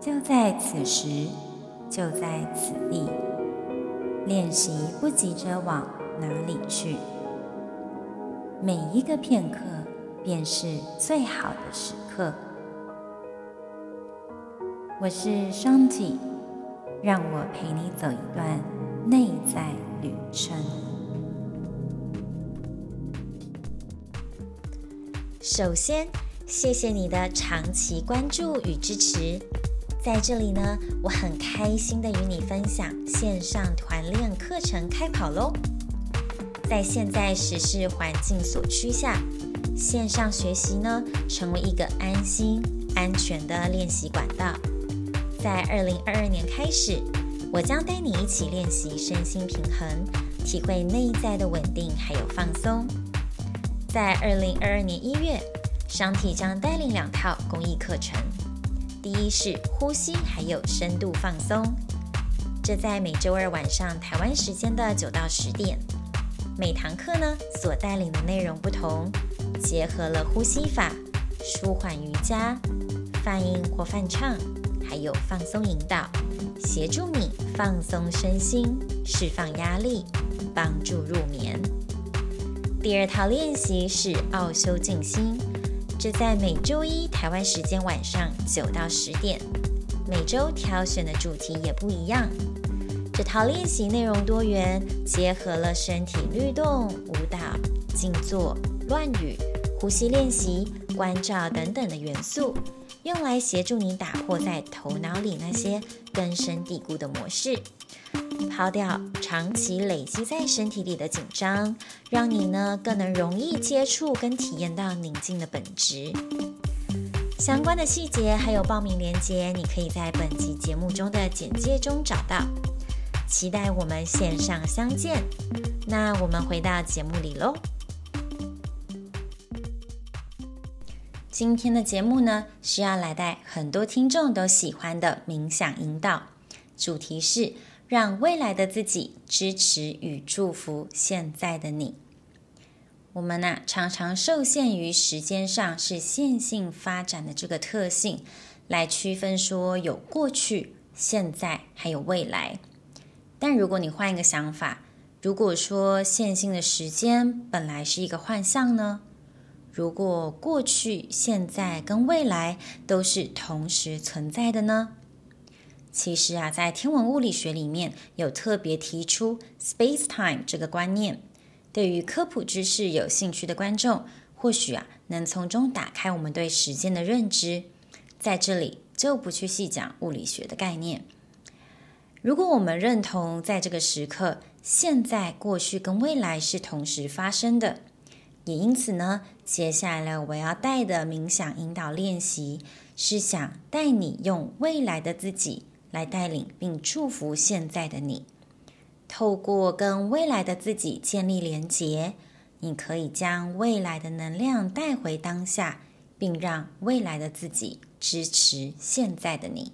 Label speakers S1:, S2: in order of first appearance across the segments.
S1: 就在此时，就在此地，练习不急着往哪里去？每一个片刻便是最好的时刻。我是 Shanti，让我陪你走一段内在旅程。
S2: 首先，谢谢你的长期关注与支持。在这里呢，我很开心的与你分享线上团练课程开跑喽！在现在时事环境所趋下，线上学习呢，成为一个安心、安全的练习管道。在二零二二年开始，我将带你一起练习身心平衡，体会内在的稳定还有放松。在二零二二年一月商体将带领两套公益课程，第一是呼吸还有深度放松，这在每周二晚上台湾时间的九到十点。每堂课呢，所带领的内容不同，结合了呼吸法、舒缓瑜伽、泛音或泛唱，还有放松引导，协助你放松身心，释放压力，帮助入眠。第二套练习是奥修静心，这在每周一台湾时间晚上九到十点，每周挑选的主题也不一样。这套练习内容多元，结合了身体律动、舞蹈、静坐、乱语、呼吸练习、关照等等的元素，用来协助你打破在头脑里那些根深蒂固的模式，抛掉长期累积在身体里的紧张，让你呢更能容易接触跟体验到宁静的本质。相关的细节还有报名链接，你可以在本集节目中的简介中找到。期待我们线上相见。那我们回到节目里喽。今天的节目呢，是要来带很多听众都喜欢的冥想引导，主题是让未来的自己支持与祝福现在的你。我们呢、常常受限于时间上是线性发展的这个特性，来区分说有过去、现在还有未来。但如果你换一个想法，如果说线性的时间本来是一个幻象呢？如果过去、现在跟未来都是同时存在的呢？其实啊，在天文物理学里面有特别提出 space-time 这个观念。对于科普知识有兴趣的观众，或许啊能从中打开我们对时间的认知。在这里就不去细讲物理学的概念。如果我们认同在这个时刻，现在、过去跟未来是同时发生的，也因此呢，接下来我要带的冥想引导练习，是想带你用未来的自己来带领并祝福现在的你。透过跟未来的自己建立连结，你可以将未来的能量带回当下，并让未来的自己支持现在的你。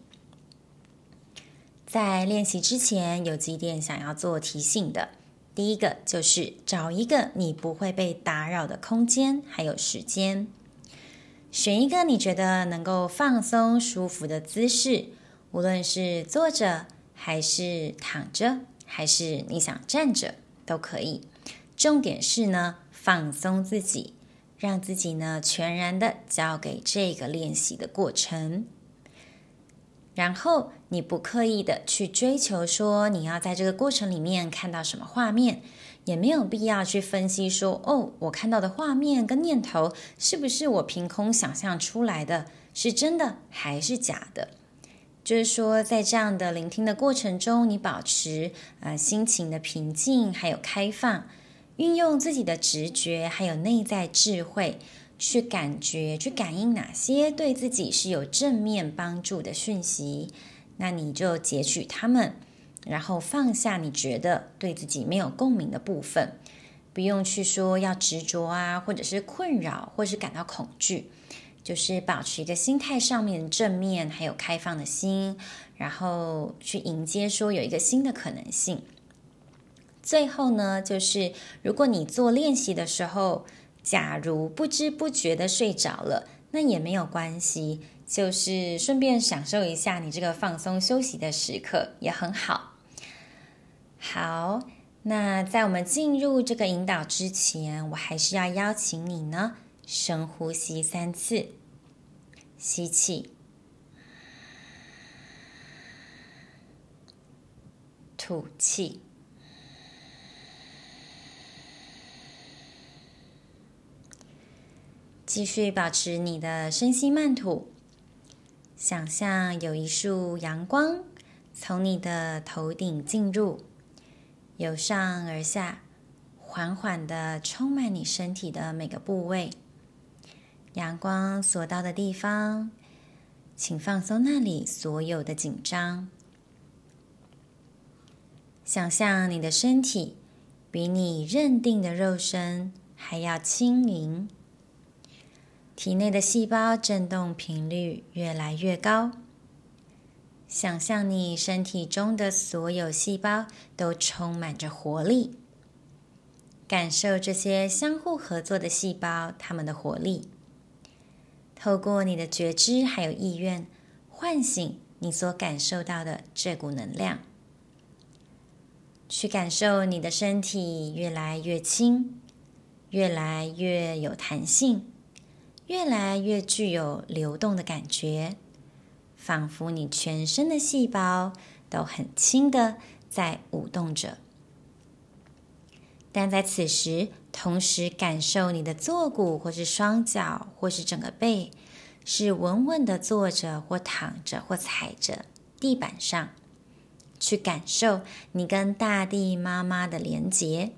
S2: 在练习之前，有几点想要做提醒的。第一个就是找一个你不会被打扰的空间，还有时间。选一个你觉得能够放松、舒服的姿势，无论是坐着，还是躺着，还是你想站着，都可以。重点是呢，放松自己，让自己呢全然的交给这个练习的过程。然后你不刻意的去追求说你要在这个过程里面看到什么画面，也没有必要去分析说哦，我看到的画面跟念头是不是我凭空想象出来的，是真的还是假的？就是说，在这样的聆听的过程中，你保持呃心情的平静，还有开放，运用自己的直觉，还有内在智慧。去感觉、去感应哪些对自己是有正面帮助的讯息，
S1: 那你就截取它们，然后放下你觉得对自己没有共鸣的部分，不用去说要执着啊，或者是困扰，或是感到恐惧，就是保持一个心态上面正面还有开放的心，然后去迎接说有一个新的可能性。最后呢，就是如果你做练习的时候，假如不知不觉的睡着了，那也没有关系。就是顺便享受一下你这个放松休息的时刻也很好。好，那在我们进入这个引导之前，我还是要邀请你呢，深呼吸三次，吸气，吐气，继续保持你的深吸慢吐。想象有一束阳光从你的头顶进入，由上而下，缓缓的充满你身体的每个部位。阳光所到的地方，请放松那里所有的紧张。想象你的身体比你认定的肉身还要轻盈。体内的细胞振动频率越来越高。想象你身体中的所有细胞都充满着活力，感受这些相互合作的细胞，它们的活力。透过你的觉知还有意愿，唤醒你所感受到的这股能量，去感受你的身体越来越轻，越来越有弹性。越来越具有流动的感觉，仿佛你全身的细胞都很轻的在舞动着。但在此时，同时感受你的坐骨，或是双脚，或是整个背，是稳稳的坐着，或躺着，或踩着地板上，去感受你跟大地妈妈的连结。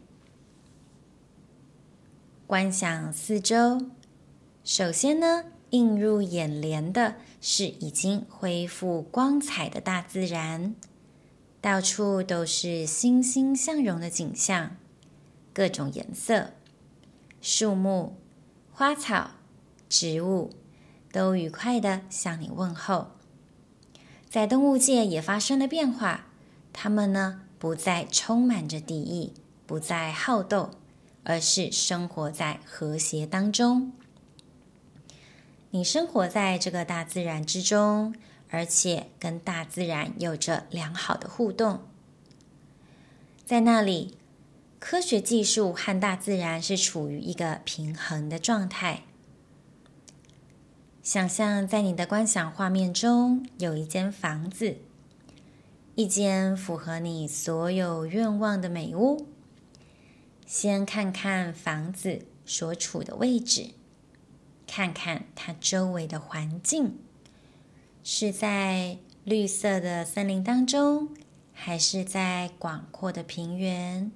S1: 观想四周。首先呢，映入眼帘的是已经恢复光彩的大自然，到处都是欣欣向荣的景象，各种颜色，树木、花草、植物都愉快地向你问候。在动物界也发生了变化，它们呢，不再充满着敌意，不再好斗，而是生活在和谐当中。你生活在这个大自然之中，而且跟大自然有着良好的互动。在那里，科学技术和大自然是处于一个平衡的状态。想象在你的观想画面中有一间房子，一间符合你所有愿望的美屋。先看看房子所处的位置。看看它周围的环境，是在绿色的森林当中，还是在广阔的平原？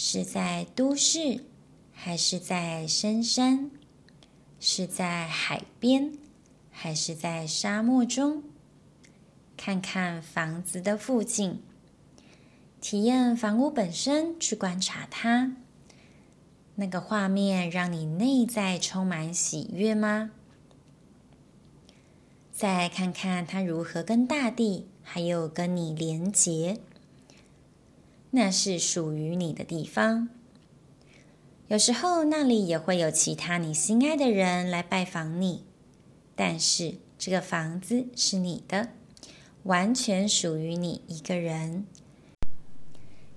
S1: 是在都市，还是在深山？是在海边，还是在沙漠中？看看房子的附近，体验房屋本身，去观察它。那个画面让你内在充满喜悦吗？再看看它如何跟大地还有跟你连结，那是属于你的地方。有时候那里也会有其他你心爱的人来拜访你，但是这个房子是你的，完全属于你一个人。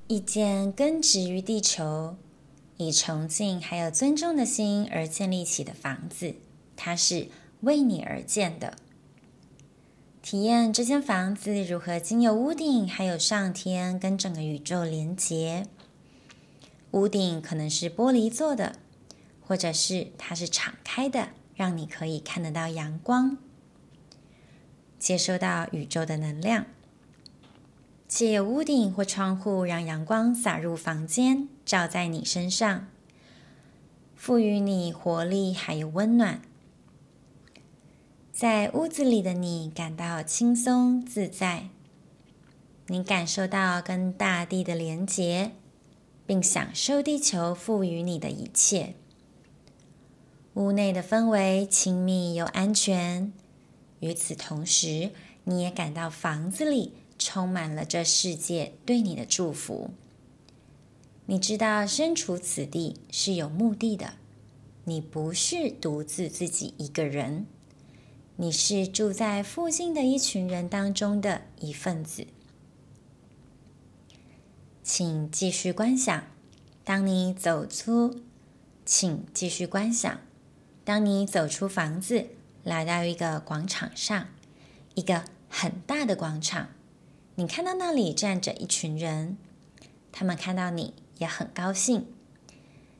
S1: 一间根植于地球。以崇敬还有尊重的心而建立起的房子，它是为你而建的。体验这间房子如何经由屋顶还有上天跟整个宇宙连接。屋顶可能是玻璃做的，或者是它是敞开的，让你可以看得到阳光，接收到宇宙的能量。借由屋顶或窗户，让阳光洒入房间，照在你身上，赋予你活力还有温暖。
S2: 在屋子里的你感到轻松自在，你感受到跟大地的连结，并享受地球赋予你的一切。屋内的氛围亲密又安全，与此同时，你也感到房子里充满了这世界对你的祝福。你知道身处此地是有目的的，你不是独自自己一个人，你是住在附近的一群人当中的一份子。请继续观想，当你走出，请继续观想。当你走出房子，来到一个广场上，一个很大的广场，你看到那里站着一群人，他们看到你也很高兴。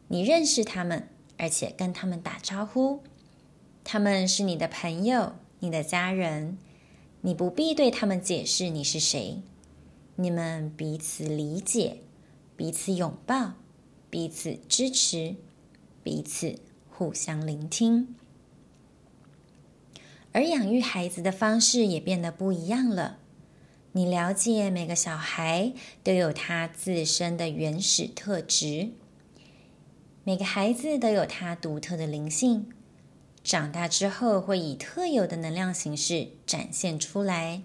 S2: 你认识他们，而且跟他们打招呼。他们是你的朋友，你的家人，你不必对他们解释你是谁。你们彼此理解，彼此拥抱，彼此支持，彼此。互相聆听，而养育孩子的方式也变得不一样了。你了解每个小孩都有他自身的原始特质，每个孩子都有他独特的灵性，长大之后会以特有的能量形式展现出来，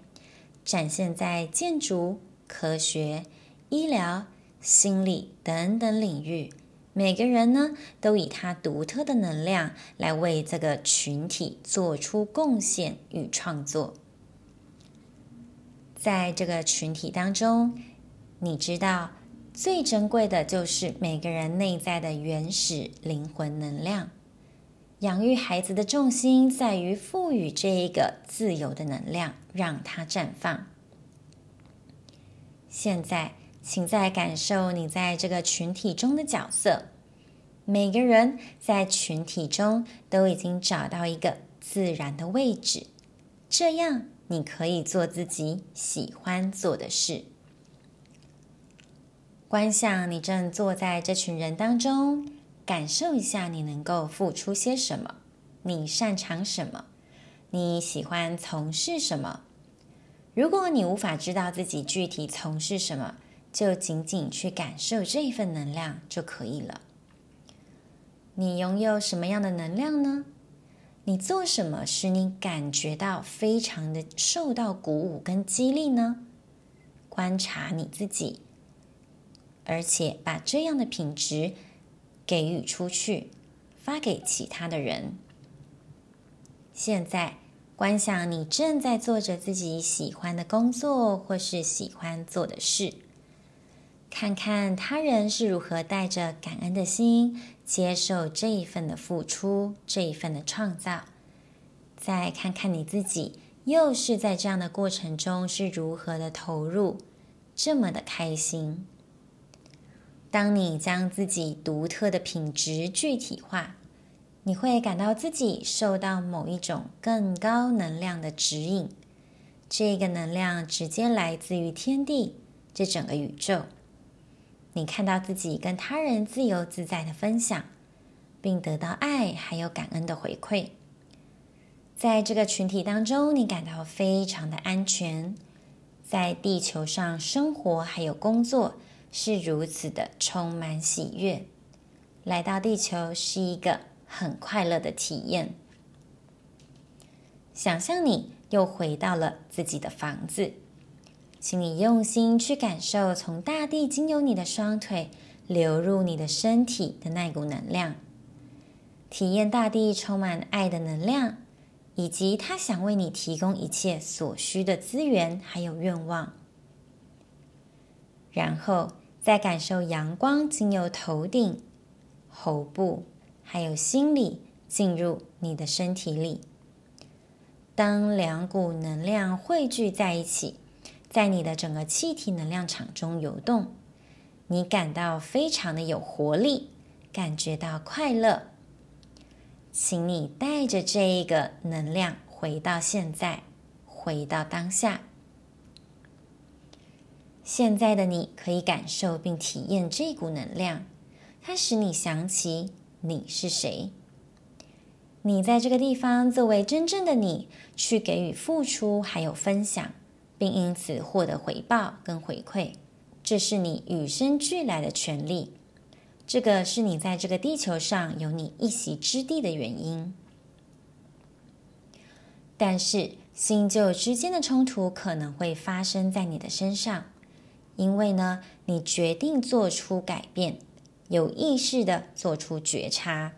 S2: 展现在建筑、科学、医疗、心理等等领域。每个人呢，都以他独特的能量来为这个群体做出贡献与创作。在这个群体当中，你知道最珍贵的就是每个人内在的原始灵魂能量。养育孩子的重心在于赋予这一个自由的能量，让它绽放。现在。请再感受你在这个群体中的角色。每个人在群体中都已经找到一个自然的位置，这样你可以做自己喜欢做的事。观想你正坐在这群人当中，感受一下你能够付出些什么，你擅长什么，你喜欢从事什么。如果你无法知道自己具体从事什么，就仅仅去感受这一份能量就可以了。你拥有什么样的能量呢？你做什么使你感觉到非常的受到鼓舞跟激励呢？观察你自己，而且把这样的品质给予出去，发给其他的人。现在观想你正在做着自己喜欢的工作，或是喜欢做的事。看看他人是如何带着感恩的心接受这一份的付出，这一份的创造。再看看你自己，又是在这样的过程中是如何的投入，这么的开心。当你将自己独特的品质具体化，你会感到自己受到某一种更高能量的指引。这个能量直接来自于天地，这整个宇宙。你看到自己跟他人自由自在的分享，并得到爱还有感恩的回馈，在这个群体当中，你感到非常的安全。在地球上生活还有工作是如此的充满喜悦，来到地球是一个很快乐的体验。想象你又回到了自己的房子。请你用心去感受，从大地经由你的双腿流入你的身体的那股能量，体验大地充满爱的能量，以及它想为你提供一切所需的资源还有愿望。然后再感受阳光经由头顶、喉部还有心里进入你的身体里。当两股能量汇聚在一起。在你的整个气体能量场中游动，你感到非常的有活力，感觉到快乐。请你带着这一个能量回到现在，回到当下。现在的你可以感受并体验这股能量，它使你想起你是谁。你在这个地方作为真正的你，去给予付出还有分享，并因此获得回报跟回馈，这是你与生俱来的权利。这个是你在这个地球上有你一席之地的原因。但是新旧之间的冲突可能会发生在你的身上，因为呢，你决定做出改变，有意识的做出觉察，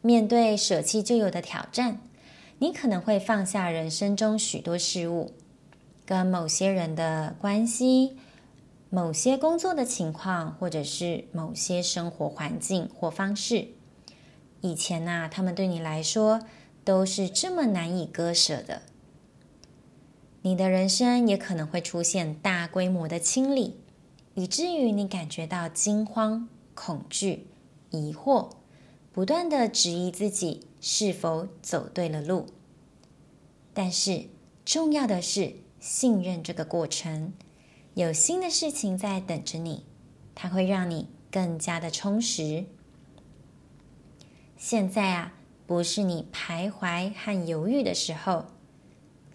S2: 面对舍弃旧有的挑战，你可能会放下人生中许多事物，跟某些人的关系。某些工作的情况，或者是某些生活环境或方式，以前呐、他们对你来说都是这么难以割舍的。你的人生也可能会出现大规模的清理，以至于你感觉到惊慌、恐惧、疑惑，不断的质疑自己是否走对了路。但是重要的是信任这个过程。有新的事情在等着你，它会让你更加的充实。现在啊，不是你徘徊和犹豫的时候，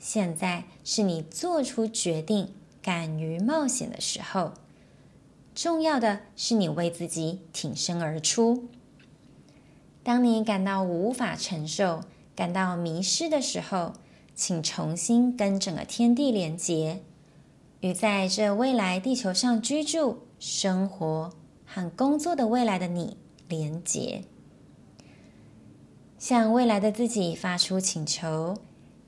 S2: 现在是你做出决定、敢于冒险的时候。重要的是你为自己挺身而出。当你感到无法承受、感到迷失的时候，请重新跟整个天地连结。与在这未来地球上居住、生活和工作的未来的你连结，向未来的自己发出请求，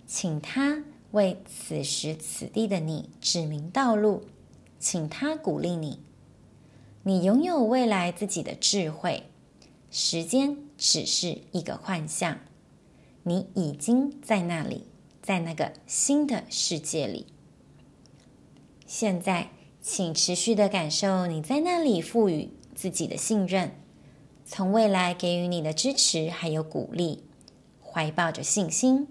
S2: 请他为此时此地的你指明道路，请他鼓励你。你拥有未来自己的智慧，时间只是一个幻象，你已经在那里，在那个新的世界里。现在，请持续的感受你在那里赋予自己的信任，从未来给予你的支持还有鼓励，怀抱着信心。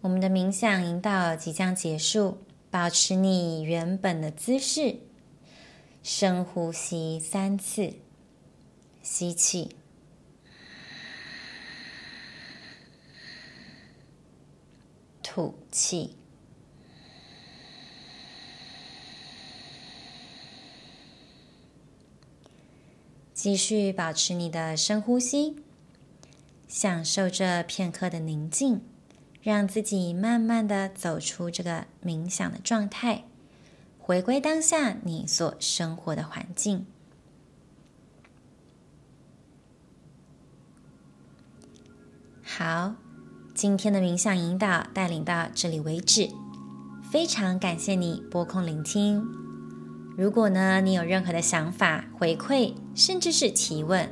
S2: 我们的冥想引导即将结束，保持你原本的姿势，深呼吸三次，吸气。吐气，继续保持你的深呼吸，享受这片刻的宁静，让自己慢慢的走出这个冥想的状态，回归当下你所生活的环境。好。今天的冥想引导带领到这里为止，非常感谢你拨空聆听。如果呢，你有任何的想法、回馈，甚至是提问，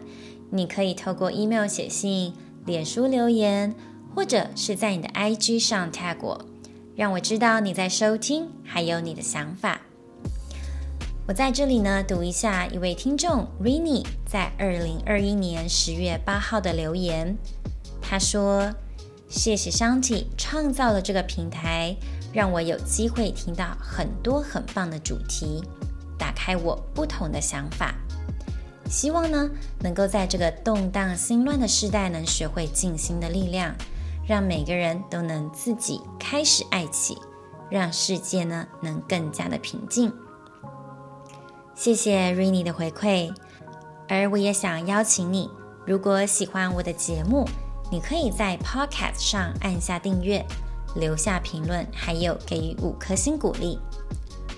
S2: 你可以透过 email 写信、脸书留言，或者是在你的 IG 上 tag 我，让我知道你在收听，还有你的想法。我在这里呢，读一下一位听众 Rini 在二零二一年十月八号的留言，他说。谢谢商姐创造了这个平台，让我有机会听到很多很棒的主题，打开我不同的想法。希望呢，能够在这个动荡心乱的时代，能学会静心的力量，让每个人都能自己开始爱起，让世界呢能更加的平静。谢谢 Rini 的回馈，而我也想邀请你，如果喜欢我的节目。你可以在 Podcast 上按下订阅，留下评论，还有给予五颗星鼓励，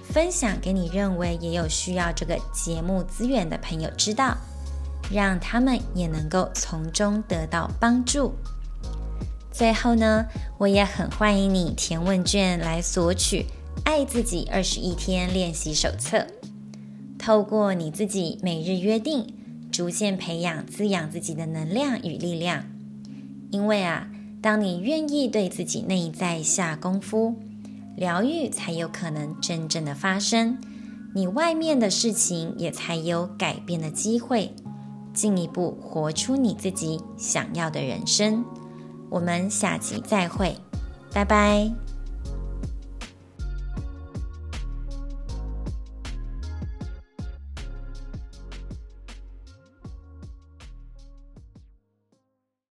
S2: 分享给你认为也有需要这个节目资源的朋友知道，让他们也能够从中得到帮助。最后呢，我也很欢迎你填问卷来索取《爱自己二十一天练习手册》，透过你自己每日约定，逐渐培养滋养自己的能量与力量。因为啊，当你愿意对自己内在下功夫，疗愈才有可能真正的发生，你外面的事情也才有改变的机会，进一步活出你自己想要的人生。我们下集再会，拜拜。